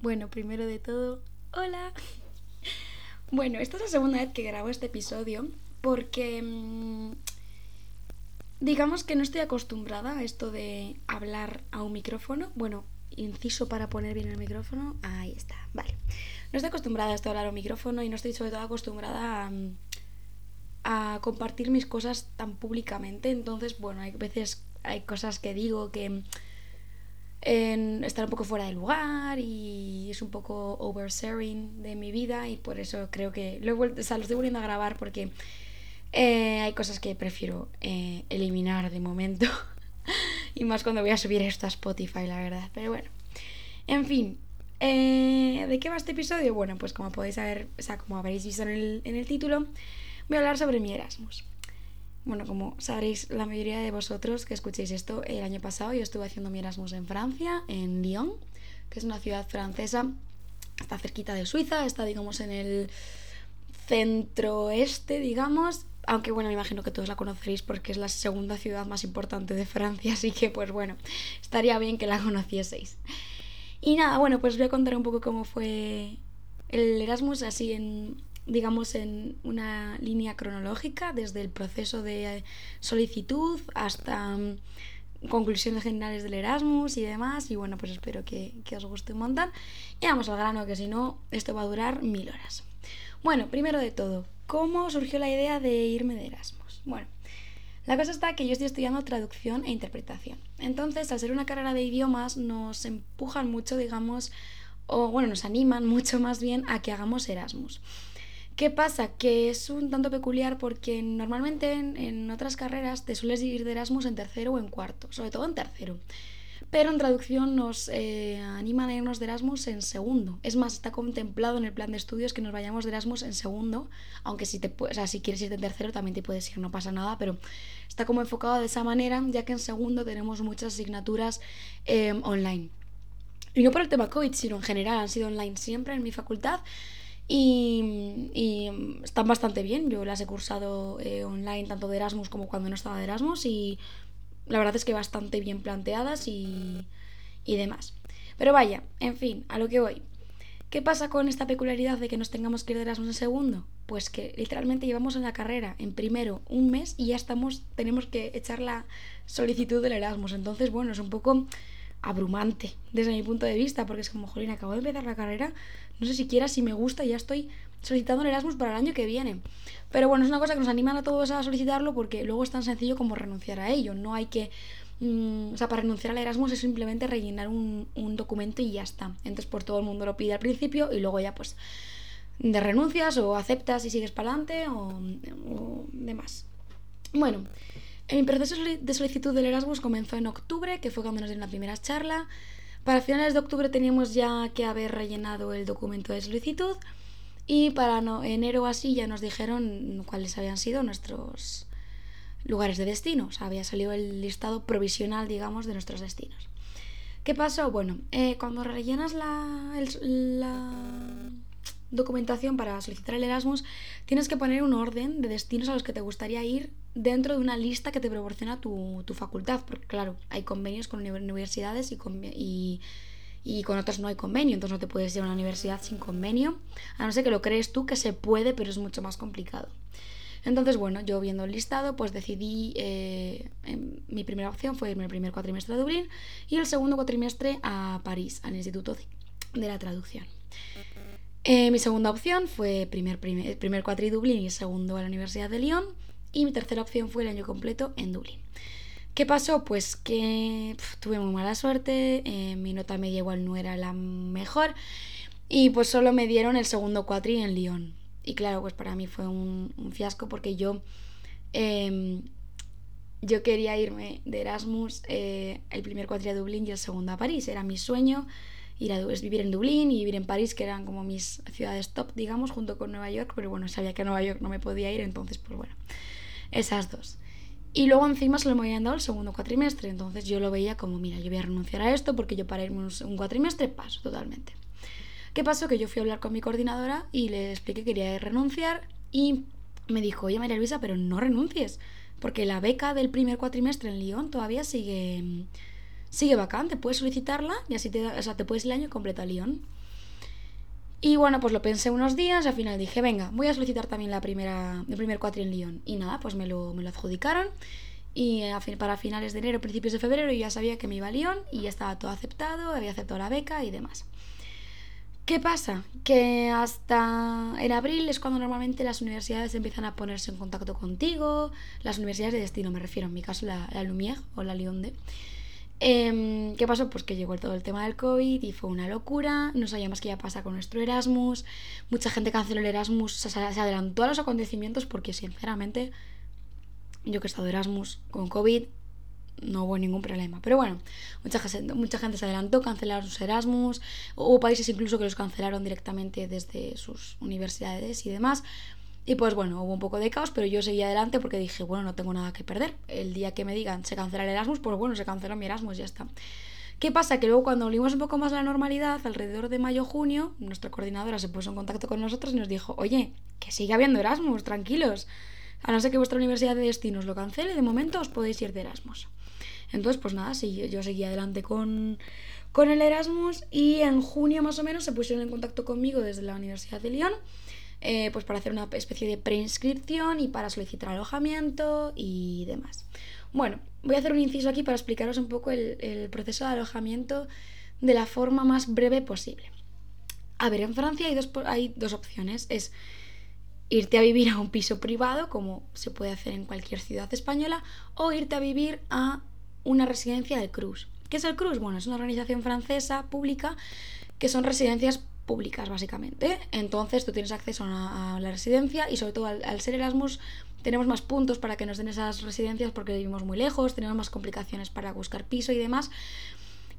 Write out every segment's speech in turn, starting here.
Bueno, primero de todo, hola. Bueno, esta es la segunda vez que grabo este episodio porque mm, digamos que no estoy acostumbrada a esto de hablar a un micrófono. Bueno, inciso para poner bien el micrófono. Ahí está, vale. No estoy acostumbrada a esto de hablar a un micrófono y no estoy sobre todo acostumbrada a, mm, a compartir mis cosas tan públicamente. Entonces, bueno, hay veces hay cosas que digo que mm, en estar un poco fuera de lugar y es un poco oversharing de mi vida y por eso creo que lo, he vuelto, o sea, lo estoy volviendo a grabar porque eh, hay cosas que prefiero eh, eliminar de momento y más cuando voy a subir esto a Spotify, la verdad. Pero bueno, en fin, eh, ¿de qué va este episodio? Bueno, pues como podéis saber, o sea, como habréis visto en el, en el título, voy a hablar sobre mi Erasmus. Bueno, como sabréis la mayoría de vosotros que escuchéis esto, el año pasado yo estuve haciendo mi Erasmus en Francia, en Lyon, que es una ciudad francesa, está cerquita de Suiza, está digamos en el centro este, digamos, aunque bueno, me imagino que todos la conoceréis porque es la segunda ciudad más importante de Francia, así que pues bueno, estaría bien que la conocieseis. Y nada, bueno, pues voy a contar un poco cómo fue el Erasmus así en digamos, en una línea cronológica, desde el proceso de solicitud hasta mm, conclusiones generales del Erasmus y demás. Y bueno, pues espero que, que, os guste un montón. Y vamos al grano, que si no, esto va a durar mil horas. Bueno, primero de todo, ¿cómo surgió la idea de irme de Erasmus? Bueno, la cosa está que yo estoy estudiando traducción e interpretación. Entonces, al ser una carrera de idiomas, nos empujan mucho, digamos, o bueno, nos animan mucho más bien a que hagamos Erasmus. ¿Qué pasa? Que es un tanto peculiar porque normalmente en, otras carreras te sueles ir de Erasmus en tercero o en cuarto, sobre todo en tercero. Pero en traducción nos eh, animan a irnos de Erasmus en segundo. Es más, está contemplado en el plan de estudios que nos vayamos de Erasmus en segundo, aunque si, te, o sea, si quieres irte en tercero también te puedes ir, no pasa nada, pero está como enfocado de esa manera, ya que en segundo tenemos muchas asignaturas eh, online. Y no por el tema COVID, sino en general han sido online siempre en mi facultad. Y, están bastante bien. Yo las he cursado eh, online tanto de Erasmus como cuando no estaba de Erasmus y la verdad es que bastante bien planteadas y, y demás. Pero vaya, en fin, a lo que voy. ¿Qué pasa con esta peculiaridad de que nos tengamos que ir de Erasmus en segundo? Pues que literalmente llevamos en la carrera en primero un mes y ya estamos, tenemos que echar la solicitud del Erasmus. Entonces, bueno, es un poco abrumante desde mi punto de vista, porque es como, jolín, acabo de empezar la carrera, no sé siquiera si me gusta, ya estoy solicitando el Erasmus para el año que viene. Pero bueno, es una cosa que nos animan a todos a solicitarlo porque luego es tan sencillo como renunciar a ello. No hay que. Mm, o sea, para renunciar al Erasmus es simplemente rellenar un, un, documento y ya está. Entonces, por todo el mundo lo pide al principio y luego ya, pues, de renuncias o aceptas y sigues para adelante o, o demás. Bueno, mi proceso de solicitud del Erasmus comenzó en octubre, que fue cuando nos dieron la primera charla. Para finales de octubre teníamos ya que haber rellenado el documento de solicitud y para enero o así ya nos dijeron cuáles habían sido nuestros lugares de destino. O sea, había salido el listado provisional, digamos, de nuestros destinos. ¿Qué pasó? Bueno, eh, cuando rellenas la documentación para solicitar el Erasmus, tienes que poner un orden de destinos a los que te gustaría ir dentro de una lista que te proporciona tu, tu facultad, porque claro, hay convenios con universidades y con, y, y con otras no hay convenio, entonces no te puedes ir a una universidad sin convenio, a no ser que lo crees tú que se puede, pero es mucho más complicado. Entonces, bueno, yo viendo el listado, pues decidí, eh, mi primera opción fue irme el primer cuatrimestre a Dublín y el segundo cuatrimestre a París, al Instituto de la Traducción. Eh, mi segunda opción fue primer, primer, primer cuatri Dublín y segundo a la Universidad de Lyon. Y mi tercera opción fue el año completo en Dublín. ¿Qué pasó? Pues que tuve muy mala suerte, eh, mi nota media igual no era la mejor y pues solo me dieron el segundo cuatri en Lyon. Y claro, pues para mí fue un, fiasco porque yo, eh, yo quería irme de Erasmus eh, el primer cuatri a Dublín y el segundo a París. Era mi sueño ir a vivir en Dublín y vivir en París, que eran como mis ciudades top, digamos, junto con Nueva York, pero bueno, sabía que a Nueva York no me podía ir, entonces, pues bueno, esas dos. Y luego encima solo me habían dado el segundo cuatrimestre, entonces yo lo veía como, mira, yo voy a renunciar a esto porque yo para irme un, cuatrimestre paso totalmente. ¿Qué pasó? Que yo fui a hablar con mi coordinadora y le expliqué que quería renunciar y me dijo, oye María Luisa, pero no renuncies, porque la beca del primer cuatrimestre en Lyon todavía sigue sigue vacante, puedes solicitarla y así te, o sea, te puedes el año completo a Lyon. Y bueno, pues lo pensé unos días al final dije, venga, voy a solicitar también la primera, el primer cuatri en Lyon. Y nada, pues me lo, me lo adjudicaron. Y para finales de enero, principios de febrero, yo ya sabía que me iba a Lyon y ya estaba todo aceptado, había aceptado la beca y demás. ¿Qué pasa? Que hasta en abril es cuando normalmente las universidades empiezan a ponerse en contacto contigo, las universidades de destino me refiero, en mi caso la, la Lumière o la Lyon de. Em, ¿Qué pasó? Pues que llegó todo el tema del COVID y fue una locura, no sabíamos qué iba a pasar con nuestro Erasmus, mucha gente canceló el Erasmus, se, se adelantó a los acontecimientos porque sinceramente yo que he estado Erasmus con COVID no hubo ningún problema. Pero bueno, mucha gente, mucha gente se adelantó, cancelaron sus Erasmus, hubo países incluso que los cancelaron directamente desde sus universidades y demás. Y pues bueno, hubo un poco de caos, pero yo seguí adelante porque dije, bueno, no tengo nada que perder. El día que me digan se cancela el Erasmus, pues bueno, se canceló mi Erasmus, ya está. ¿Qué pasa? Que luego cuando volvimos un poco más a la normalidad, alrededor de mayo-junio, nuestra coordinadora se puso en contacto con nosotros y nos dijo, oye, que sigue habiendo Erasmus, tranquilos. A no ser que vuestra universidad de destinos lo cancele, de momento os podéis ir de Erasmus. Entonces, pues nada, sí, yo seguí adelante con, con el Erasmus y en junio más o menos se pusieron en contacto conmigo desde la Universidad de Lyon. Eh, pues para hacer una especie de preinscripción y para solicitar alojamiento y demás. Bueno, voy a hacer un inciso aquí para explicaros un poco el, el, proceso de alojamiento de la forma más breve posible. A ver, en Francia hay dos, hay dos opciones. Es irte a vivir a un piso privado, como se puede hacer en cualquier ciudad española, o irte a vivir a una residencia del Cruz. ¿Qué es el Cruz? Bueno, es una organización francesa pública que son residencias públicas, básicamente. Entonces tú tienes acceso a, la residencia y sobre todo al, ser Erasmus tenemos más puntos para que nos den esas residencias porque vivimos muy lejos, tenemos más complicaciones para buscar piso y demás.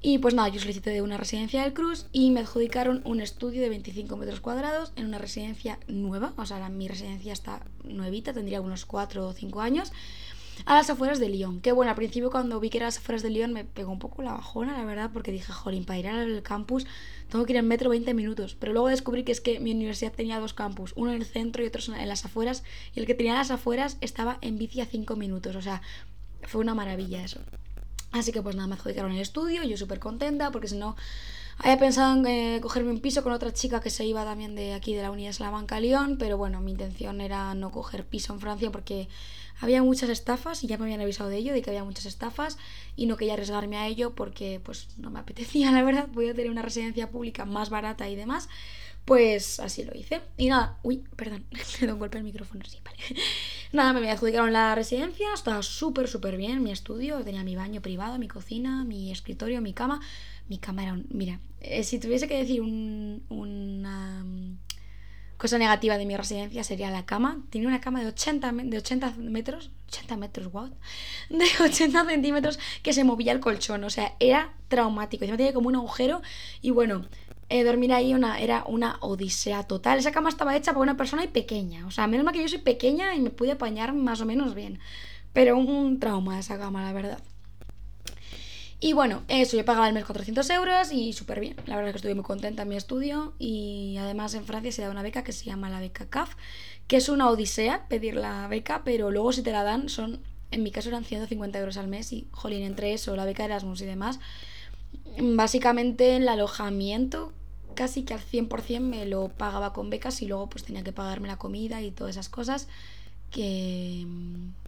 Y pues nada, yo solicité una residencia del Cruz y me adjudicaron un estudio de 25 metros cuadrados en una residencia nueva, o sea, mi residencia está nuevita, tendría unos 4 o 5 años a las afueras de Lyon. Que bueno, al principio cuando vi que era las afueras de Lyon me pegó un poco la bajona, la verdad, porque dije, jolín, para ir al campus tengo que ir en metro 20 minutos. Pero luego descubrí que es que mi universidad tenía dos campus, uno en el centro y otro en las afueras, y el que tenía las afueras estaba en bici a 5 minutos, o sea, fue una maravilla eso. Así que pues nada, me adjudicaron el estudio, yo súper contenta, porque si no había pensado en eh, cogerme un piso con otra chica que se iba también de aquí de la Unidad Salamanca Lyon, pero bueno, mi intención era no coger piso en Francia porque había muchas estafas y ya me habían avisado de ello, de que había muchas estafas y no quería arriesgarme a ello porque pues no me apetecía, la verdad, voy a tener una residencia pública más barata y demás. Pues así lo hice. Y nada, uy, perdón, me doy un golpe el micrófono, sí, vale. Nada, me adjudicaron la residencia, estaba súper, súper bien, mi estudio, tenía mi baño privado, mi cocina, mi escritorio, mi cama. Mi cama era un... Mira, eh, si tuviese que decir un, una cosa negativa de mi residencia sería la cama. Tenía una cama de 80, de 80 metros, 80 metros, wow, de 80 centímetros que se movía el colchón, o sea, era traumático. Encima tenía como un agujero y bueno, eh, dormir ahí una, era una odisea total. Esa cama estaba hecha para una persona y pequeña, o sea, menos mal que yo soy pequeña y me pude apañar más o menos bien. Pero un trauma esa cama, la verdad. Y bueno, eso, yo pagaba el mes 400 euros y súper bien. La verdad es que estuve muy contenta en mi estudio y además en Francia se da una beca que se llama la beca CAF, que es una odisea pedir la beca, pero luego si te la dan son, en mi caso eran 150 euros al mes y, jolín, entre eso, la beca Erasmus y demás, básicamente el alojamiento casi que al 100% me lo pagaba con becas y luego pues tenía que pagarme la comida y todas esas cosas que,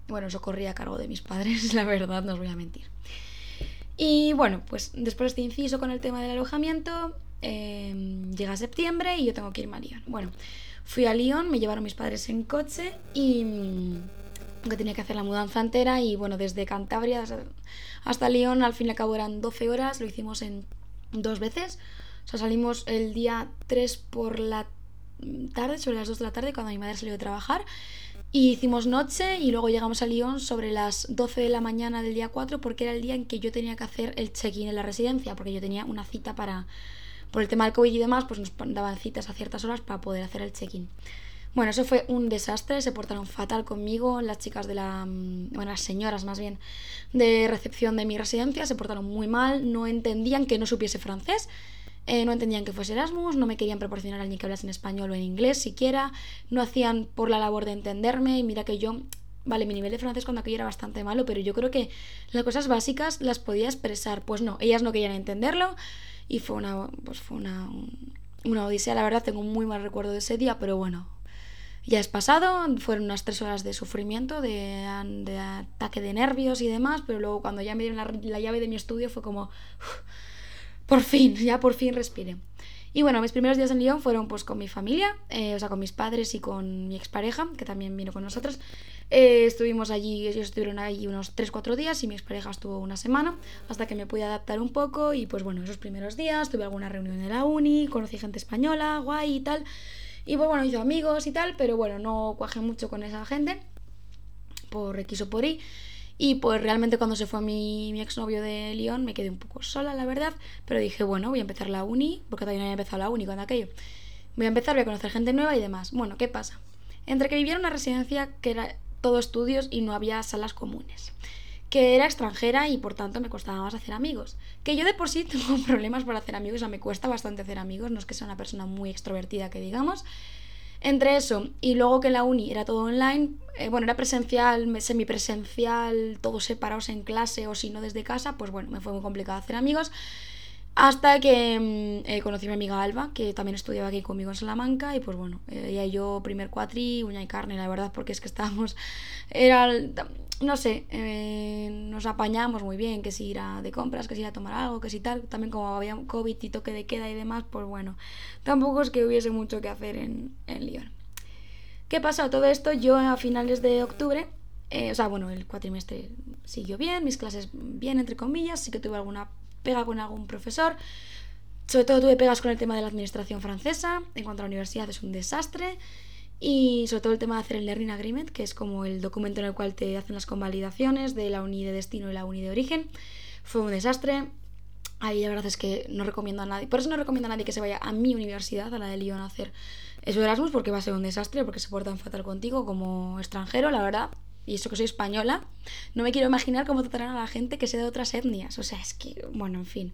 bueno, eso corría a cargo de mis padres, la verdad, no os voy a mentir. Y bueno, pues después de este inciso con el tema del alojamiento, em, llega septiembre y yo tengo que ir a Lyon. Bueno, fui a Lyon, me llevaron mis padres en coche y mm, que tenía que hacer la mudanza entera y bueno, desde Cantabria hasta, Lyon al fin y al cabo eran 12 horas, lo hicimos en dos veces. O sea, salimos el día 3 por la tarde, sobre las 2 de la tarde, cuando mi madre salió de trabajar. Y hicimos noche y luego llegamos a Lyon sobre las 12 de la mañana del día 4 porque era el día en que yo tenía que hacer el check-in en la residencia, porque yo tenía una cita para, por el tema del COVID y demás, pues nos daban citas a ciertas horas para poder hacer el check-in. Bueno, eso fue un desastre, se portaron fatal conmigo, las chicas de la, mm, bueno, las señoras más bien, de recepción de mi residencia, se portaron muy mal, no entendían que no supiese francés eh, no entendían que fuese Erasmus, no me querían proporcionar a alguien que hablase en español o en inglés siquiera, no hacían por la labor de entenderme y mira que yo, vale, mi nivel de francés cuando aquello era bastante malo, pero yo creo que las cosas básicas las podía expresar, pues no, ellas no querían entenderlo y fue una, pues fue una, una odisea, la verdad, tengo un muy mal recuerdo de ese día, pero bueno, ya es pasado, fueron unas tres horas de sufrimiento, de, ataque de nervios y demás, pero luego cuando ya me dieron la, llave de mi estudio fue como, por fin, ya por fin respiré. Y bueno, mis primeros días en Lyon fueron pues con mi familia, eh, o sea, con mis padres y con mi expareja, que también vino con nosotros. Eh, estuvimos allí, ellos estuvieron allí unos 3-4 días y mi expareja estuvo una semana, hasta que me pude adaptar un poco. Y pues bueno, esos primeros días tuve alguna reunión en la uni, conocí gente española, guay y tal. Y pues bueno, hice amigos y tal, pero bueno, no cuajé mucho con esa gente, por X o por Y. Y pues realmente cuando se fue mi, mi exnovio de Lyon me quedé un poco sola, la verdad. Pero dije, bueno, voy a empezar la uni, porque todavía no había empezado la uni con aquello. Voy a empezar, voy a conocer gente nueva y demás. Bueno, ¿qué pasa? Entre que vivía en una residencia que era todo estudios y no había salas comunes. Que era extranjera y por tanto me costaba más hacer amigos. Que yo de por sí tengo problemas para hacer amigos, o sea, me cuesta bastante hacer amigos, no es que sea una persona muy extrovertida que digamos. Entre eso y luego que la uni era todo online, eh, bueno, era presencial, semipresencial, todos separados en clase o si no desde casa, pues bueno, me fue muy complicado hacer amigos. Hasta que mm, eh, conocí a mi amiga Alba, que también estudiaba aquí conmigo en Salamanca, y pues bueno, ella y yo primer cuatri, uña y carne, la verdad, porque es que estábamos, era, no sé, eh, nos apañamos muy bien, que si ir a, de compras, que si ir a tomar algo, que si tal, también como había COVID y toque de queda y demás, pues bueno, tampoco es que hubiese mucho que hacer en, en Lyon. ¿Qué pasó? Todo esto yo a finales de octubre, eh, o sea, bueno, el cuatrimestre siguió bien, mis clases bien, entre comillas, sí que tuve alguna pega con algún profesor, sobre todo tuve pegas con el tema de la administración francesa, en cuanto a la universidad es un desastre, y sobre todo el tema de hacer el Learning Agreement, que es como el documento en el cual te hacen las convalidaciones de la uni de destino y la uni de origen. Fue un desastre. Ahí la verdad es que no recomiendo a nadie. Por eso no recomiendo a nadie que se vaya a mi universidad, a la de Lyon, a hacer eso de Erasmus, porque va a ser un desastre, porque se portan fatal contigo como extranjero, la verdad. Y eso que soy española, no me quiero imaginar cómo tratarán a la gente que sea de otras etnias. O sea, es que, bueno, en fin.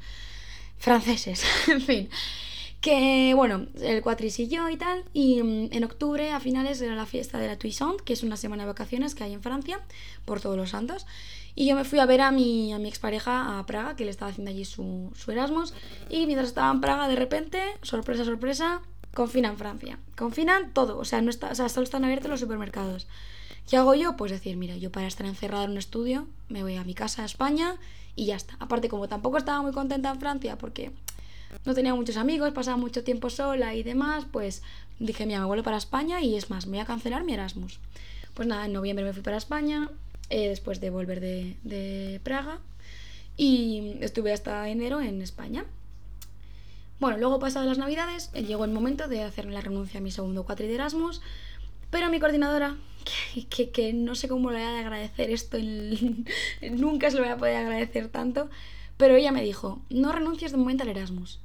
Franceses, en fin. Que bueno, el cuatrisillo y tal. Y mm, en octubre, a finales, era la fiesta de la Toussaint, que es una semana de vacaciones que hay en Francia, por todos los santos. Y yo me fui a ver a mi, a mi expareja a Praga, que le estaba haciendo allí su, su Erasmus. Y mientras estaba en Praga, de repente, sorpresa, sorpresa, confinan Francia. Confinan todo, o sea, no está, o sea, solo están abiertos los supermercados. ¿Qué hago yo? Pues decir, mira, yo para estar encerrada en un estudio, me voy a mi casa a España y ya está. Aparte, como tampoco estaba muy contenta en Francia porque no tenía muchos amigos, pasaba mucho tiempo sola y demás, pues dije, mira, me vuelvo para España y es más, me voy a cancelar mi Erasmus. Pues nada, en noviembre me fui para España, eh, después de volver de, de, Praga, y estuve hasta enero en España. Bueno, luego pasadas las navidades, llegó el momento de hacerme la renuncia a mi segundo cuatri de Erasmus, pero mi coordinadora, que, que, no sé cómo le voy a agradecer esto, nunca se lo voy a poder agradecer tanto, pero ella me dijo, no renuncies de momento al Erasmus.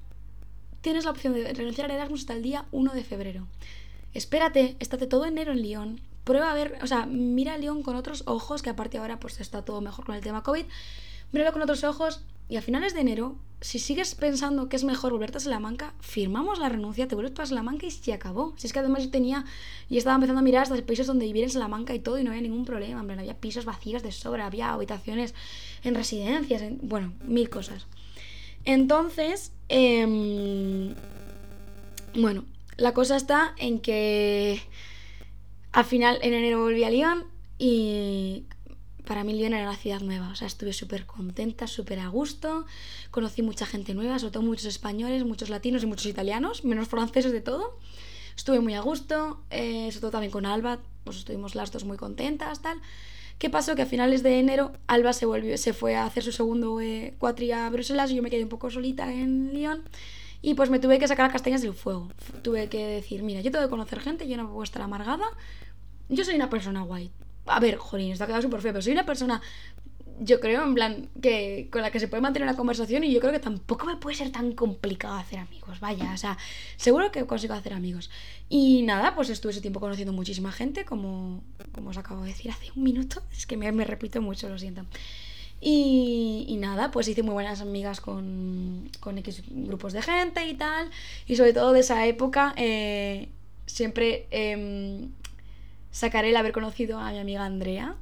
Tienes la opción de renunciar al Erasmus hasta el día 1 de febrero. Espérate, estate todo enero en Lyon. Prueba a ver, o sea, mira a Lyon con otros ojos, que aparte ahora pues está todo mejor con el tema COVID. Míralo con otros ojos y a finales de enero, si sigues pensando que es mejor volverte a Salamanca, firmamos la renuncia, te vuelves para Salamanca y se acabó. Si es que además yo tenía, y estaba empezando a mirar hasta los países donde vivir en Salamanca y todo y no había ningún problema. Hombre, había pisos vacíos de sobra, había habitaciones en residencias, bueno, mil cosas. Entonces, em, bueno, la cosa está en que al final en enero volví a Lyon y para mí Lyon era la ciudad nueva, o sea, estuve súper contenta, súper a gusto, conocí mucha gente nueva, sobre todo muchos españoles, muchos latinos y muchos italianos, menos franceses de todo. Estuve muy a gusto, eh, sobre todo también con Alba, pues estuvimos las dos muy contentas, tal. ¿Qué pasó? Que a finales de enero Alba se, volvió, se fue a hacer su segundo eh, cuatri a Bruselas y yo me quedé un poco solita en Lyon. Y pues me tuve que sacar castañas del fuego. Tuve que decir, mira, yo tengo que conocer gente, yo no puedo estar amargada. Yo soy una persona guay, a ver, jolín, está quedado súper feo, pero soy una persona, yo creo, en plan, que con la que se puede mantener una conversación y yo creo que tampoco me puede ser tan complicado hacer amigos, vaya, o sea, seguro que consigo hacer amigos. Y nada, pues estuve ese tiempo conociendo muchísima gente, como, como os acabo de decir hace un minuto, es que me, repito mucho, lo siento. Y, nada, pues hice muy buenas amigas con, con X grupos de gente y tal. Y sobre todo de esa época, eh, siempre em, sacaré el haber conocido a mi amiga Andrea,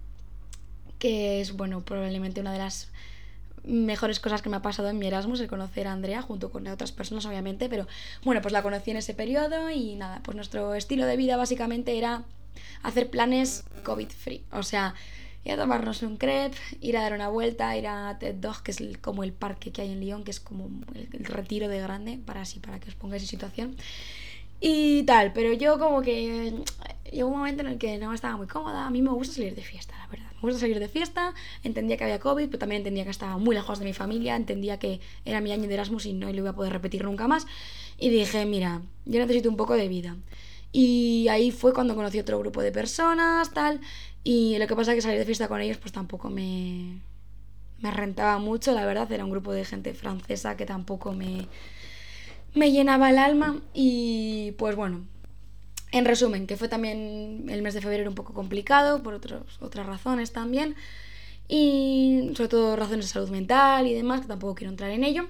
que es, bueno, probablemente una de las mejores cosas que me ha pasado en mi Erasmus, el conocer a Andrea junto con otras personas obviamente, pero bueno, pues la conocí en ese periodo y nada, pues nuestro estilo de vida básicamente era hacer planes COVID free, o sea, ir a tomarnos un crepe, ir a dar una vuelta, ir a TED Dog, que es como el parque que hay en Lyon, que es como el, el retiro de grande, para así, para que os pongáis en situación. Y tal, pero yo como que llegó un momento en el que no estaba muy cómoda. A mí me gusta salir de fiesta, la verdad. Me gusta salir de fiesta. Entendía que había COVID, pero también entendía que estaba muy lejos de mi familia. Entendía que era mi año de Erasmus y no lo iba a poder repetir nunca más. Y dije, mira, yo necesito un poco de vida. Y ahí fue cuando conocí otro grupo de personas, tal. Y lo que pasa es que salir de fiesta con ellos pues tampoco me, me rentaba mucho, la verdad. Era un grupo de gente francesa que tampoco me me llenaba el alma y pues bueno, en resumen, que fue también el mes de febrero un poco complicado por otros, otras razones también y sobre todo razones de salud mental y demás, que tampoco quiero entrar en ello.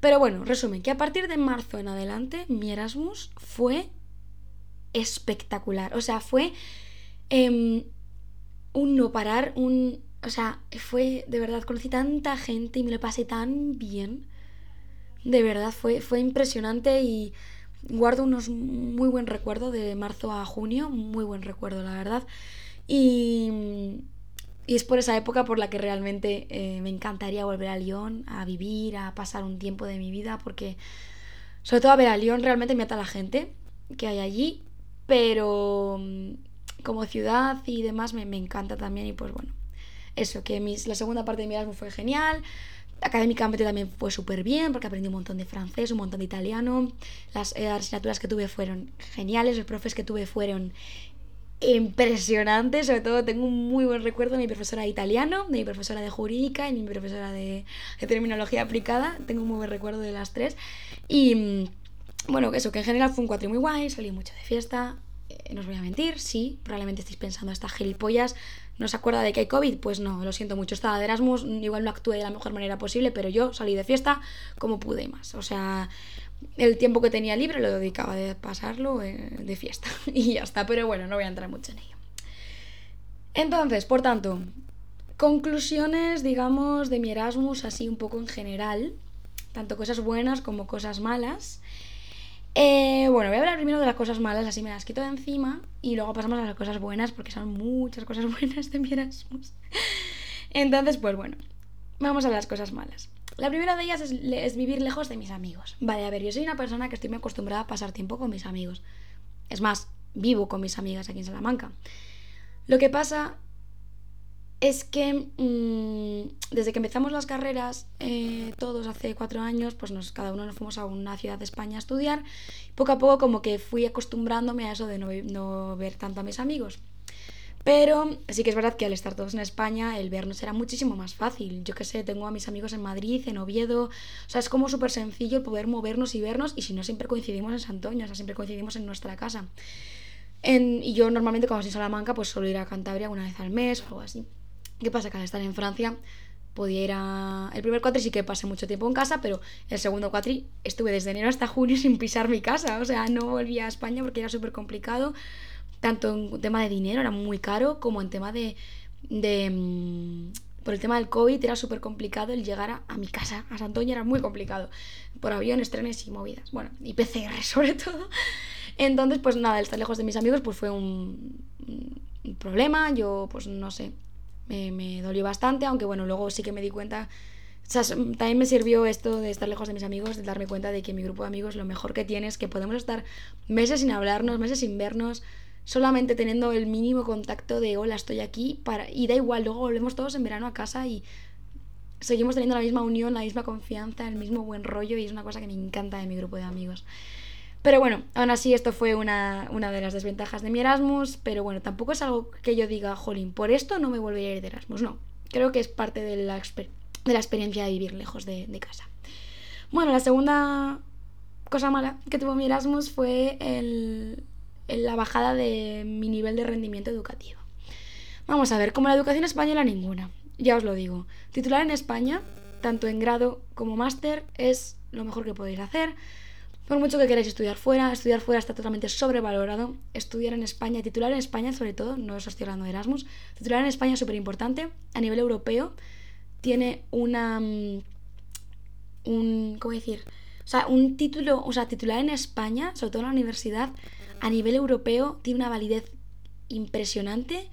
Pero bueno, resumen, que a partir de marzo en adelante mi Erasmus fue espectacular, o sea, fue em, un no parar, un... O sea, fue de verdad, conocí tanta gente y me lo pasé tan bien de verdad, fue, fue impresionante y guardo unos muy buen recuerdo de marzo a junio, muy buen recuerdo, la verdad. Y, y es por esa época por la que realmente eh, me encantaría volver a Lyon, a vivir, a pasar un tiempo de mi vida, porque sobre todo a ver a Lyon realmente me ata la gente que hay allí, pero mm, como ciudad y demás me, me encanta también y pues bueno, eso, que mis, la segunda parte de mi Erasmus fue genial, Académicamente también fue súper bien porque aprendí un montón de francés, un montón de italiano. Las, eh, asignaturas que tuve fueron geniales, los profes que tuve fueron impresionantes. Sobre todo tengo un muy buen recuerdo de mi profesora de italiano, de mi profesora de jurídica y mi profesora de, de terminología aplicada. Tengo un muy buen recuerdo de las tres. Y mm, bueno, eso, que en general fue un cuatro muy guay, salí mucho de fiesta. Eh, no os voy a mentir, sí, probablemente estéis pensando estas gilipollas ¿No se acuerda de que hay COVID? Pues no, lo siento mucho. Estaba de Erasmus, igual no actué de la mejor manera posible, pero yo salí de fiesta como pude más. O sea, el tiempo que tenía libre lo dedicaba de pasarlo eh, de fiesta. y ya está, pero bueno, no voy a entrar mucho en ello. Entonces, por tanto, conclusiones, digamos, de mi Erasmus así un poco en general, tanto cosas buenas como cosas malas. Eh, bueno, voy a hablar primero de las cosas malas, así me las quito de encima y luego pasamos a las cosas buenas porque son muchas cosas buenas de mi Erasmus. Entonces, pues bueno, vamos a las cosas malas. La primera de ellas es, vivir lejos de mis amigos. Vale, a ver, yo soy una persona que estoy muy acostumbrada a pasar tiempo con mis amigos. Es más, vivo con mis amigas aquí en Salamanca. Lo que pasa es que mm, desde que empezamos las carreras, eh, todos hace cuatro años, pues nos, cada uno nos fuimos a una ciudad de España a estudiar. Poco a poco como que fui acostumbrándome a eso de no, ver tanto a mis amigos. Pero sí que es verdad que al estar todos en España, el vernos era muchísimo más fácil. Yo qué sé, tengo a mis amigos en Madrid, en Oviedo. O sea, es como súper sencillo poder movernos y vernos. Y si no, siempre coincidimos en Santoña, o sea, siempre coincidimos en nuestra casa. y yo normalmente, cuando estoy en Salamanca, pues suelo ir a Cantabria una vez al mes o algo así. ¿Qué pasa? Que al estar en Francia podía. El primer cuatri sí que pasé mucho tiempo en casa, pero el segundo cuatri estuve desde enero hasta junio sin pisar mi casa. O sea, no volví a España porque era súper complicado. Tanto en tema de dinero, era muy caro, como en tema de... de mm, por el tema del COVID era súper complicado el llegar a, a, mi casa, a Santoña era muy complicado. Por aviones, trenes y movidas. Bueno, y PCR sobre todo. Entonces, pues nada, el estar lejos de mis amigos pues fue un problema. Yo, pues no sé, me, dolió bastante, aunque bueno, luego sí que me di cuenta, también me sirvió esto de estar lejos de mis amigos, de darme cuenta de que mi grupo de amigos lo mejor que tiene es que podemos estar meses sin hablarnos, meses sin vernos, solamente teniendo el mínimo contacto de hola, estoy aquí, para... y da igual, luego volvemos todos en verano a casa y seguimos teniendo la misma unión, la misma confianza, el mismo buen rollo y es una cosa que me encanta de mi grupo de amigos. Pero bueno, aún así esto fue una, de las desventajas de mi Erasmus, pero bueno, tampoco es algo que yo diga, jolín, por esto no me volvería a ir de Erasmus, no. Creo que es parte de la, de la experiencia de vivir lejos de, casa. Bueno, la segunda cosa mala que tuvo mi Erasmus fue el, la bajada de mi nivel de rendimiento educativo. Vamos a ver, como la educación española ninguna, ya os lo digo. Titular en España, tanto en grado como máster, es lo mejor que podéis hacer por mucho que queráis estudiar fuera, estudiar fuera está totalmente sobrevalorado. Estudiar en España, titular en España sobre todo, no os estoy hablando de Erasmus, titular en España es súper importante a nivel europeo. tiene una... Mm, un... ¿Cómo decir? O sea, un título, o sea, titular en España, sobre todo en la universidad, a nivel europeo, tiene una validez impresionante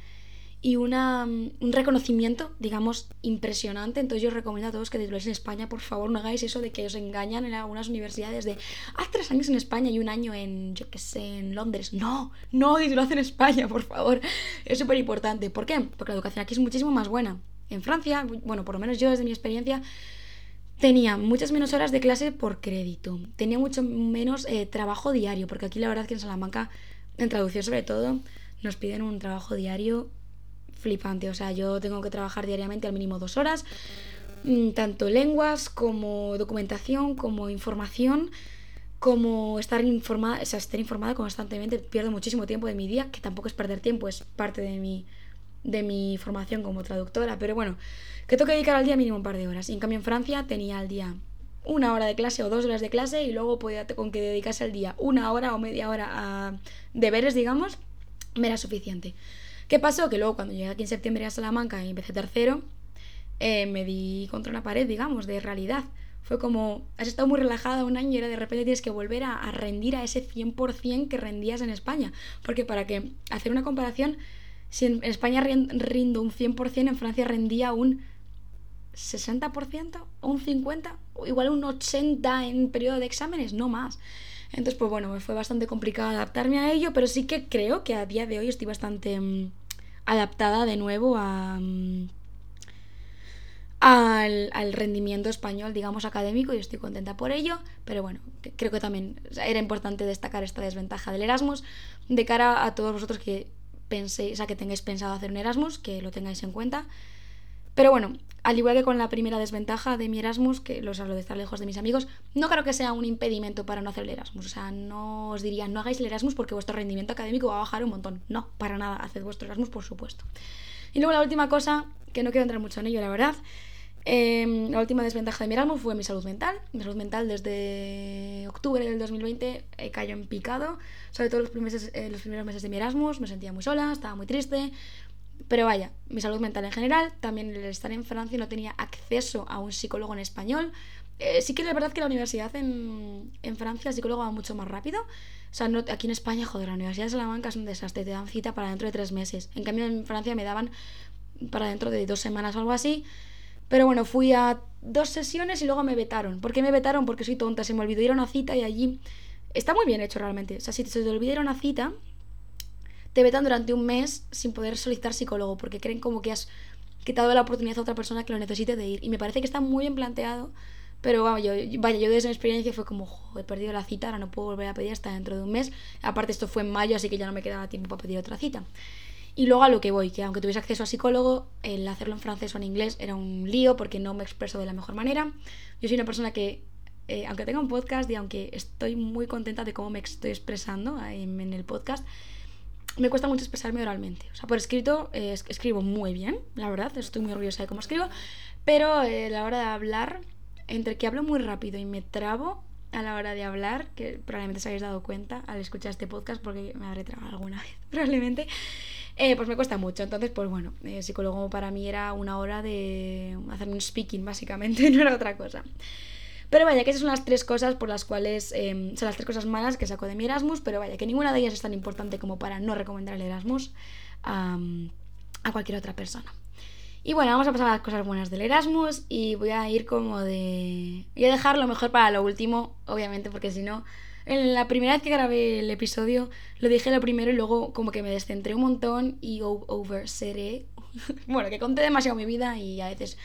y una, mm, un reconocimiento, digamos, impresionante. Entonces yo recomiendo a todos que tituléis en España, por favor, no hagáis eso de que os engañan en algunas universidades de, haz tres años en España y un año en, yo qué sé, en Londres. No, no titulad en España, por favor. Es súper importante. ¿Por qué? Porque la educación aquí es muchísimo más buena. En Francia, bueno, por lo menos yo desde mi experiencia, tenía muchas menos horas de clase por crédito. Tenía mucho menos eh, trabajo diario, porque aquí la verdad es que en Salamanca, en traducción sobre todo, nos piden un trabajo diario flipante. O sea, yo tengo que trabajar diariamente al mínimo dos horas, mm, tanto lenguas como documentación, como información, como estar informada, o sea, estar informada constantemente. Pierdo muchísimo tiempo de mi día, que tampoco es perder tiempo, es parte de mi, de mi formación como traductora. Pero bueno, que tengo que dedicar al día mínimo un par de horas. Y en cambio en Francia tenía al día una hora de clase o dos horas de clase y luego podía con que dedicase al día una hora o media hora a deberes, digamos, me era suficiente. ¿Qué pasó? Que luego cuando llegué aquí en septiembre a Salamanca y empecé tercero, eh, me di contra una pared, digamos, de realidad. Fue como, has estado muy relajada un año y ahora de repente tienes que volver a, rendir a ese 100% que rendías en España. Porque para que hacer una comparación, si en España rindo un 100%, en Francia rendía un 60% o un 50%, o igual un 80% en periodo de exámenes, no más. Entonces, pues bueno, me fue bastante complicado adaptarme a ello, pero sí que creo que a día de hoy estoy bastante mm, adaptada de nuevo a, mm, al, al, rendimiento español, digamos, académico, y estoy contenta por ello, pero bueno, creo que también era importante destacar esta desventaja del Erasmus de cara a todos vosotros que penséis, o sea, que tengáis pensado hacer un Erasmus, que lo tengáis en cuenta. Pero bueno, al igual que con la primera desventaja de mi Erasmus, que los hablo de estar lejos de mis amigos, no creo que sea un impedimento para no hacer el Erasmus. O sea, no os diría, no hagáis el Erasmus porque vuestro rendimiento académico va a bajar un montón. No, para nada, haced vuestro Erasmus, por supuesto. Y luego la última cosa, que no quiero entrar mucho en ello, la verdad. Em, la última desventaja de mi Erasmus fue mi salud mental. Mi salud mental desde octubre del 2020 eh, cayó en picado. Sobre todo los primeros, eh, los primeros meses de mi Erasmus me sentía muy sola, estaba muy triste, pero vaya, mi salud mental en general, también el estar en Francia no tenía acceso a un psicólogo en español. Eh, sí que es verdad que la universidad en, en, Francia el psicólogo va mucho más rápido. O sea, no, aquí en España, joder, la Universidad de Salamanca es un desastre, te dan cita para dentro de tres meses. En cambio, en Francia me daban para dentro de dos semanas o algo así. Pero bueno, fui a dos sesiones y luego me vetaron. ¿Por qué me vetaron? Porque soy tonta, se me olvidó ir a una cita y allí... Está muy bien hecho realmente. O sea, si se te olvidó ir a una cita, te vetan durante un mes sin poder solicitar psicólogo porque creen como que has quitado la oportunidad a otra persona que lo necesite de ir. Y me parece que está muy bien planteado, pero vaya, yo, vaya, yo desde mi experiencia fue como, he perdido la cita, ahora no puedo volver a pedir hasta dentro de un mes. Aparte esto fue en mayo, así que ya no me quedaba tiempo para pedir otra cita. Y luego a lo que voy, que aunque tuviese acceso a psicólogo, el hacerlo en francés o en inglés era un lío porque no me expreso de la mejor manera. Yo soy una persona que, eh, aunque tenga un podcast y aunque estoy muy contenta de cómo me estoy expresando en el podcast, me cuesta mucho expresarme oralmente. O sea, por escrito eh, escribo muy bien, la verdad, estoy muy orgullosa de cómo escribo, pero eh, a la hora de hablar, entre que hablo muy rápido y me trabo a la hora de hablar, que probablemente os habéis dado cuenta al escuchar este podcast, porque me habré trabado alguna vez, probablemente, eh, pues me cuesta mucho. Entonces, pues bueno, psicólogo para mí era una hora de hacer un speaking, básicamente, no era otra cosa. Pero vaya, que esas son las tres cosas por las cuales, em, son las tres cosas malas que saco de mi Erasmus, pero vaya, que ninguna de ellas es tan importante como para no recomendar el Erasmus a, a cualquier otra persona. Y bueno, vamos a pasar a las cosas buenas del Erasmus y voy a ir como de... Voy a dejarlo mejor para lo último, obviamente, porque si no... En la primera vez que grabé el episodio lo dije lo primero y luego como que me descentré un montón y overseré. bueno, que conté demasiado mi vida y a veces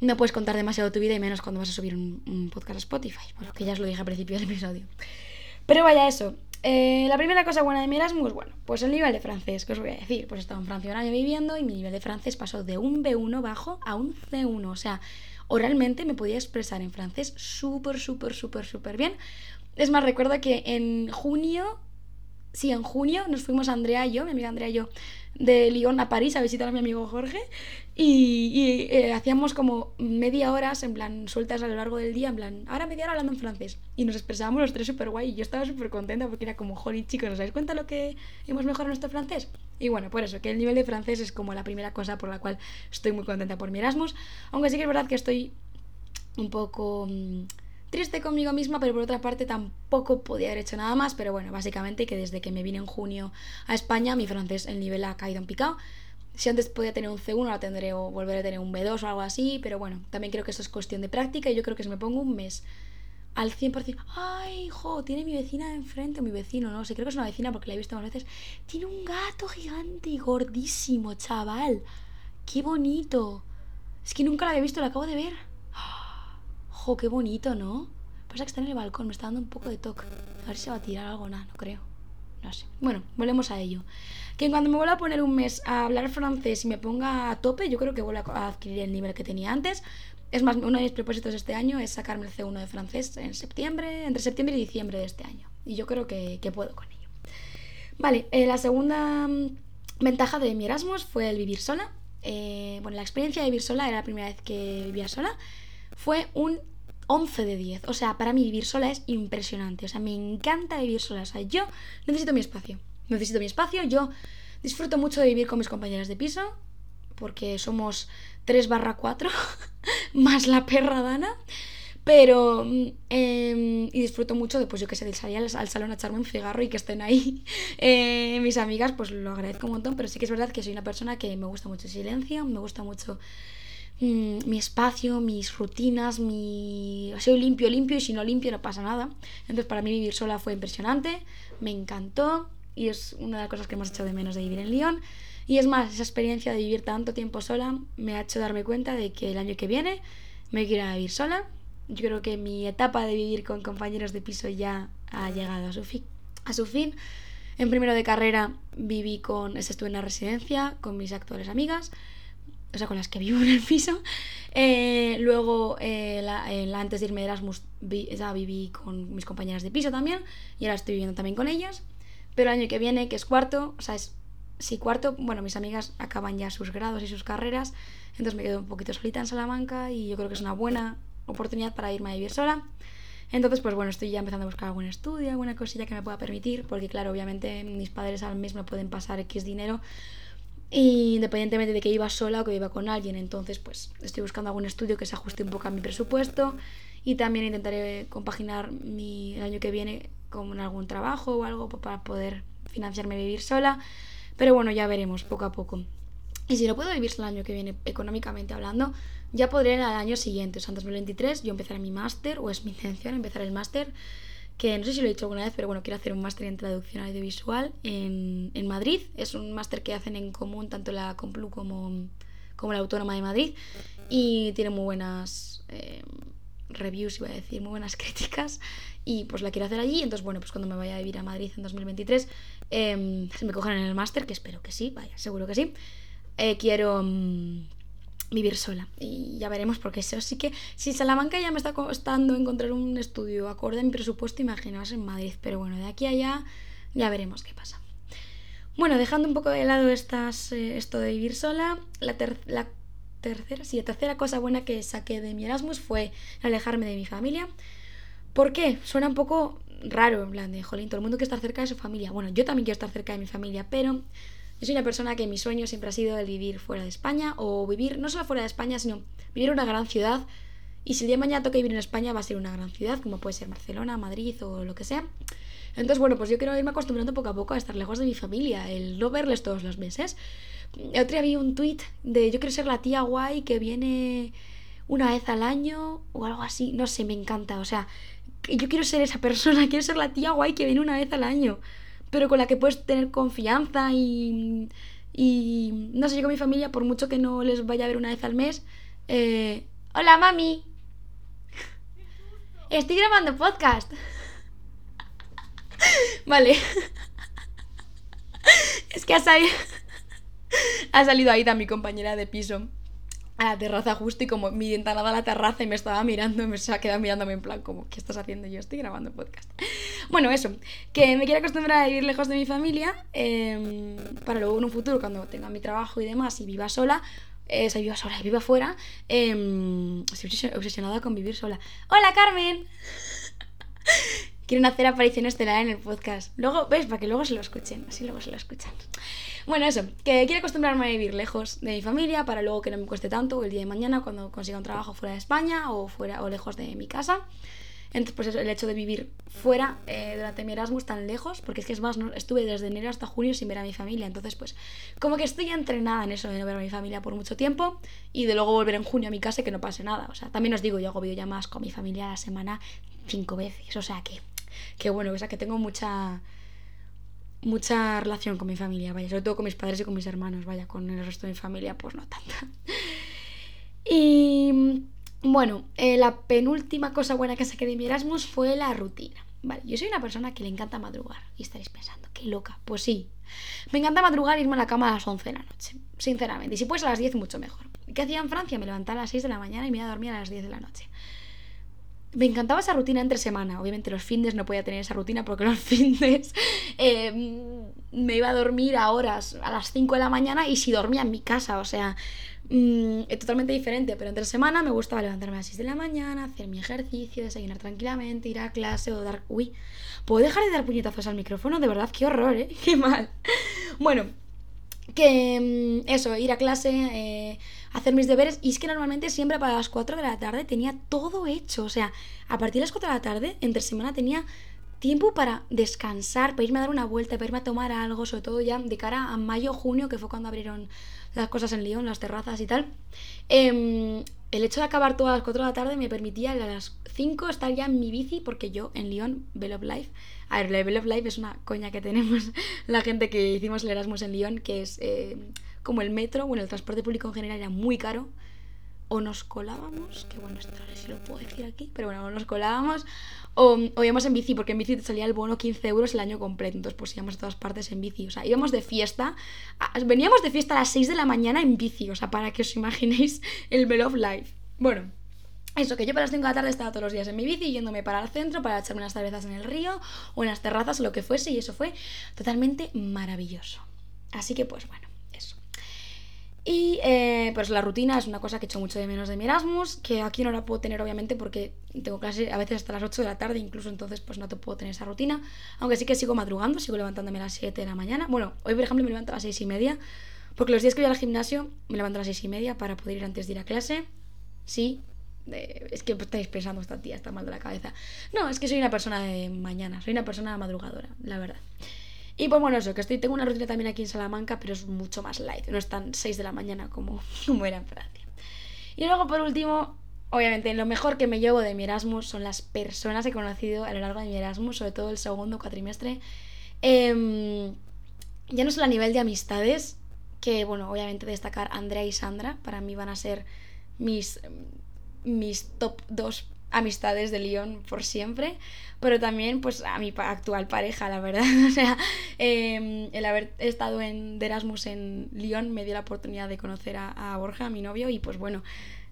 no puedes contar demasiado tu vida y menos cuando vas a subir un, podcast a Spotify, bueno, que ya os lo dije al principio del episodio. Pero vaya eso. Eh, la primera cosa buena de mi Erasmus, bueno, pues el nivel de francés, que os voy a decir? Pues he estado en Francia un año viviendo y mi nivel de francés pasó de un B1 bajo a un C1. O sea, oralmente me podía expresar en francés súper, súper, súper, súper bien. Es más, recuerdo que en junio sí, en junio nos fuimos Andrea y yo, mi amiga Andrea y yo, de Lyon a París a visitar a mi amigo Jorge y, eh, hacíamos como media horas, en plan, sueltas a lo largo del día, en plan, ahora media hora hablando en francés. Y nos expresábamos los tres súper guay y yo estaba súper contenta porque era como, joder, chicos, ¿os dais cuenta lo que hemos mejorado nuestro francés? Y bueno, por eso, que el nivel de francés es como la primera cosa por la cual estoy muy contenta por mi Erasmus, aunque sí que es verdad que estoy un poco... Mm, triste conmigo misma, pero por otra parte tampoco podía haber hecho nada más, pero bueno, básicamente que desde que me vine en junio a España, mi francés, el nivel ha caído en picado. Si antes podía tener un C1, ahora tendré o volveré a tener un B2 o algo así, pero bueno, también creo que eso es cuestión de práctica y yo creo que si me pongo un mes al 100%, ay, hijo, tiene mi vecina enfrente, o mi vecino, no sé, creo que es una vecina porque la he visto más veces, tiene un gato gigante y gordísimo, chaval, qué bonito. Es que nunca la había visto, la acabo de ver qué bonito, ¿no? Pasa que está en el balcón, me está dando un poco de toque. A ver si se va a tirar algo, nada, no creo. No sé. Bueno, volvemos a ello. Que cuando me vuelva a poner un mes a hablar francés y me ponga a tope, yo creo que vuelvo a adquirir el nivel que tenía antes. Es más, uno de mis propósitos de este año es sacarme el C1 de francés en septiembre, entre septiembre y diciembre de este año. Y yo creo que, puedo con ello. Vale, eh, la segunda mm, ventaja de mi Erasmus fue el vivir sola. Eh, bueno, la experiencia de vivir sola era la primera vez que vivía sola. Fue un 11 de 10. O sea, para mí vivir sola es impresionante. O sea, me encanta vivir sola. O sea, yo necesito mi espacio. Necesito mi espacio. Yo disfruto mucho de vivir con mis compañeras de piso. Porque somos 3 barra 4. más la perra Dana. Pero. Em, y disfruto mucho de, pues yo que sé, de salir al, salón a echarme un cigarro y que estén ahí eh, mis amigas. Pues lo agradezco un montón. Pero sí que es verdad que soy una persona que me gusta mucho el silencio. Me gusta mucho Mm, mi espacio, mis rutinas, mi... Soy limpio, limpio y si no limpio no pasa nada. Entonces para mí vivir sola fue impresionante, me encantó y es una de las cosas que hemos hecho de menos de vivir en Lyon. Y es más, esa experiencia de vivir tanto tiempo sola me ha hecho darme cuenta de que el año que viene me quiero vivir sola. Yo creo que mi etapa de vivir con compañeros de piso ya ha llegado a su, fin. A su fin. En primero de carrera viví con, estuve en la residencia con mis actuales amigas o sea, con las que vivo en el piso. Eh, luego, eh, antes de irme de Erasmus, ya viví con mis compañeras de piso también, y ahora estoy viviendo también con ellas. Pero el año que viene, que es cuarto, o sea, es sí, cuarto, bueno, mis amigas acaban ya sus grados y sus carreras, entonces me quedo un poquito solita en Salamanca y yo creo que es una buena oportunidad para irme a vivir sola. Entonces, pues bueno, estoy ya empezando a buscar algún estudio, alguna cosilla que me pueda permitir, porque claro, obviamente mis padres al mes me pueden pasar X dinero, independientemente de que iba sola o que iba con alguien. Entonces, pues estoy buscando algún estudio que se ajuste un poco a mi presupuesto y también intentaré compaginar mi, el año que viene con algún trabajo o algo para poder financiarme vivir sola. Pero bueno, ya veremos poco a poco. Y si no puedo vivir el año que viene, económicamente hablando, ya podré el año siguiente, o sea, en 2023, yo empezaré mi máster, o es mi intención empezar el máster que no sé si lo he dicho alguna vez, pero bueno, quiero hacer un máster en traducción audiovisual en, en Madrid. Es un máster que hacen en común tanto la Complu como, como la Autónoma de Madrid y tiene muy buenas eh, reviews, iba a decir, muy buenas críticas y pues la quiero hacer allí. Entonces, bueno, pues cuando me vaya a vivir a Madrid en 2023, eh, se me cogen en el máster, que espero que sí, vaya, seguro que sí. Eh, quiero... Mm, vivir sola. Y ya veremos, porque eso sí que, si Salamanca ya me está costando encontrar un estudio acorde a mi presupuesto, imaginaos en Madrid. Pero bueno, de aquí a allá ya veremos qué pasa. Bueno, dejando un poco de lado eh, esto de vivir sola, la, la tercera, sí, la tercera cosa buena que saqué de mi Erasmus fue alejarme de mi familia. ¿Por qué? Suena un poco raro, en plan de, jolín, todo el mundo quiere estar cerca de su familia. Bueno, yo también quiero estar cerca de mi familia, pero yo soy una persona que mi sueño siempre ha sido el vivir fuera de España o vivir no solo fuera de España, sino vivir en una gran ciudad. Y si el día de mañana toca vivir en España, va a ser una gran ciudad, como puede ser Barcelona, Madrid o lo que sea. Entonces, bueno, pues yo quiero irme acostumbrando poco a poco a estar lejos de mi familia, el no verles todos los meses. El otro día vi un tweet de yo quiero ser la tía guay que viene una vez al año o algo así. No sé, me encanta. O sea, yo quiero ser esa persona, quiero ser la tía guay que viene una vez al año pero con la que puedes tener confianza y, no sé, yo con mi familia, por mucho que no les vaya a ver una vez al mes, eh, hola mami, estoy grabando podcast. vale. es que ha salido, ha salido ahí mi compañera de piso. A la terraza justo y como mi ventana a la terraza y me estaba mirando me se ha mirándome en plan como, ¿qué estás haciendo? Yo estoy grabando podcast. Bueno, eso, que me quiero acostumbrar a vivir lejos de mi familia em, para luego en un futuro cuando tenga mi trabajo y demás y viva sola, eh, viva sola y viva fuera, eh, estoy obsesionada con vivir sola. ¡Hola, Carmen! Quieren hacer aparición estelar en el podcast. Luego, ¿ves? Para que luego se lo escuchen. Así luego se lo escuchan. Bueno, eso. Que quiero acostumbrarme a vivir lejos de mi familia para luego que no me cueste tanto el día de mañana cuando consiga un trabajo fuera de España o, fuera, o lejos de mi casa. Entonces, pues el hecho de vivir fuera eh, durante mi Erasmus tan lejos, porque es que es más, ¿no? estuve desde enero hasta junio sin ver a mi familia, entonces pues como que estoy entrenada en eso de no ver a mi familia por mucho tiempo y de luego volver en junio a mi casa y que no pase nada. O sea, también os digo, yo hago videollamadas con mi familia a la semana cinco veces, o sea que, que bueno, o sea que tengo mucha mucha relación con mi familia, vaya, sobre todo con mis padres y con mis hermanos, vaya, con el resto de mi familia pues no tanta. Y bueno, eh, la penúltima cosa buena que saqué de mi Erasmus fue la rutina. Vale, yo soy una persona que le encanta madrugar. Y estaréis pensando, qué loca. Pues sí. Me encanta madrugar e irme a la cama a las 11 de la noche. Sinceramente. Y si puedes a las 10, mucho mejor. ¿Qué hacía en Francia? Me levantaba a las 6 de la mañana y me iba a dormir a las 10 de la noche. Me encantaba esa rutina entre semana. Obviamente los fines no podía tener esa rutina porque los fines eh, me iba a dormir a horas, a las 5 de la mañana y si dormía en mi casa. O sea, Mm, es totalmente diferente, pero entre semana me gustaba levantarme a las 6 de la mañana, hacer mi ejercicio, desayunar tranquilamente, ir a clase o dar... Uy, ¿puedo dejar de dar puñetazos al micrófono? De verdad, qué horror, ¿eh? Qué mal. Bueno, que mm, eso, ir a clase, eh, hacer mis deberes. Y es que normalmente siempre para las 4 de la tarde tenía todo hecho. O sea, a partir de las 4 de la tarde, entre semana tenía tiempo para descansar, para irme a dar una vuelta, para irme a tomar algo, sobre todo ya de cara a mayo, junio, que fue cuando abrieron las cosas en Lyon, las terrazas y tal. Em, el hecho de acabar todas las 4 de la tarde me permitía a las 5 estar ya en mi bici, porque yo en Lyon, Bell of Life, a ver, of Life es una coña que tenemos la gente que hicimos el Erasmus en Lyon, que es eh, como el metro, bueno, el transporte público en general era muy caro o nos colábamos, que bueno, esto no sé si lo puedo decir aquí, pero bueno, nos colábamos, o, íbamos en bici, porque en bici te salía el bono 15 euros el año completo, entonces pues íbamos a todas partes en bici, o sea, íbamos de fiesta, veníamos de fiesta a las 6 de la mañana en bici, o sea, para que os imaginéis el Bell of Life. Bueno, eso, que yo para las 5 de la tarde estaba todos los días en mi bici, yéndome para el centro, para echarme unas cervezas en el río, o en las terrazas, o lo que fuese, y eso fue totalmente maravilloso. Así que pues bueno. Y eh, pues la rutina es una cosa que echo mucho de menos de mi Erasmus, que aquí no la puedo tener obviamente porque tengo clase a veces hasta las 8 de la tarde, incluso entonces pues no te puedo tener esa rutina. Aunque sí que sigo madrugando, sigo levantándome a las 7 de la mañana. Bueno, hoy por ejemplo me levanto a las 6 y media, porque los días que voy al gimnasio me levanto a las 6 y media para poder ir antes de ir a clase. Sí, es que estáis pensando, esta tía está mal de la cabeza. No, es que soy una persona de mañana, soy una persona madrugadora, la verdad. Y pues bueno, eso, que estoy, tengo una rutina también aquí en Salamanca, pero es mucho más light, no es tan 6 de la mañana como, como era en Francia. Y luego por último, obviamente lo mejor que me llevo de mi Erasmus son las personas que he conocido a lo largo de mi Erasmus, sobre todo el segundo cuatrimestre. Em, ya no solo a nivel de amistades, que bueno, obviamente destacar Andrea y Sandra, para mí van a ser mis, mis top 2 amistades de Lyon por siempre, pero también pues a mi actual pareja, la verdad. o sea, em, el haber estado en Erasmus en Lyon me dio la oportunidad de conocer a, Borja, a mi novio, y pues bueno,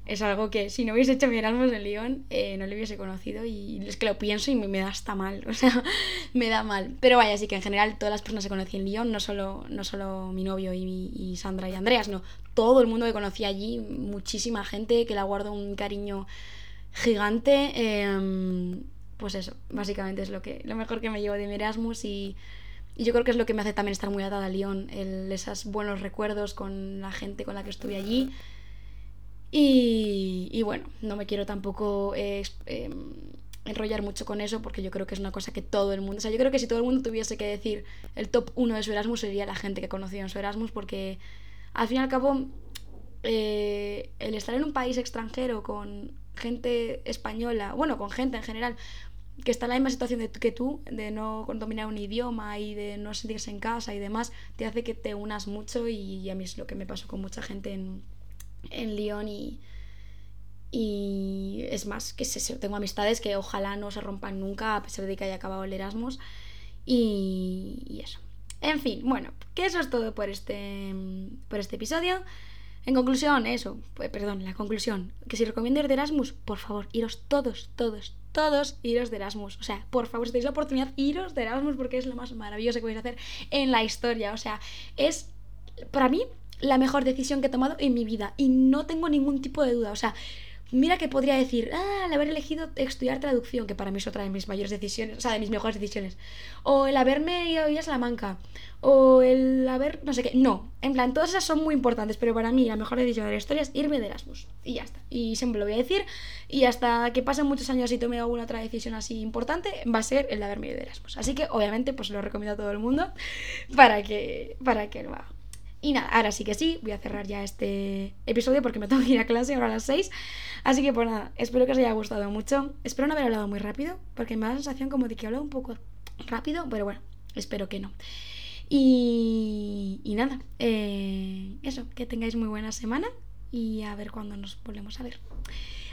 es algo que si no hubiese hecho mi Erasmus en Lyon eh, no le hubiese conocido y es que lo pienso y me, da hasta mal, o sea, me da mal. Pero vaya, sí que en general todas las personas que conocí en Lyon, no solo, no solo mi novio y, y Sandra y Andreas, no, todo el mundo que conocí allí, muchísima gente que le guardo un cariño gigante. Em, pues eso, básicamente es lo, que, lo mejor que me llevo de mi Erasmus y, yo creo que es lo que me hace también estar muy atada a Lyon, esos buenos recuerdos con la gente con la que estuve allí. Y, bueno, no me quiero tampoco em, enrollar mucho con eso porque yo creo que es una cosa que todo el mundo, o sea, yo creo que si todo el mundo tuviese que decir el top 1 de su Erasmus sería la gente que conoció en su Erasmus porque al fin y al cabo eh, el estar en un país extranjero con gente española, bueno, con gente en general, que está en la misma situación que tú, de no dominar un idioma y de no sentirse en casa y demás, te hace que te unas mucho y a mí es lo que me pasó con mucha gente en, en Lyon y, y es más, que tengo amistades que ojalá no se rompan nunca a pesar de que haya acabado el Erasmus y, y eso. En fin, bueno, que eso es todo por este, por este episodio. En conclusión, eso, pues, perdón, la conclusión, que si recomiendo ir de Erasmus, por favor, iros todos, todos, todos, iros de Erasmus. O sea, por favor, si tenéis la oportunidad, iros de Erasmus porque es lo más maravilloso que podéis hacer en la historia. O sea, es, para mí, la mejor decisión que he tomado en mi vida y no tengo ningún tipo de duda. O sea, mira que podría decir, ah, el haber elegido estudiar traducción, que para mí es otra de mis mayores decisiones, o sea, de mis mejores decisiones. O el haberme ido a Salamanca. O el haber, no sé qué. No, en plan, todas esas son muy importantes, pero para mí la mejor decisión de la historia es irme de Erasmus. Y ya está. Y siempre lo voy a decir. Y hasta que pasen muchos años y tome alguna otra decisión así importante, va a ser el de haberme ido de Erasmus. Así que, obviamente, pues lo recomiendo a todo el mundo para que, para que lo haga. Y nada, ahora sí que sí, voy a cerrar ya este episodio porque me tengo que ir a clase ahora a las 6. Así que pues nada, espero que os haya gustado mucho. Espero no haber hablado muy rápido, porque me da la sensación como de que he hablado un poco rápido, pero bueno, espero que no. Y, y nada, eh, eso, que tengáis muy buena semana y a ver cuándo nos volvemos a ver.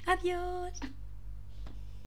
Adiós.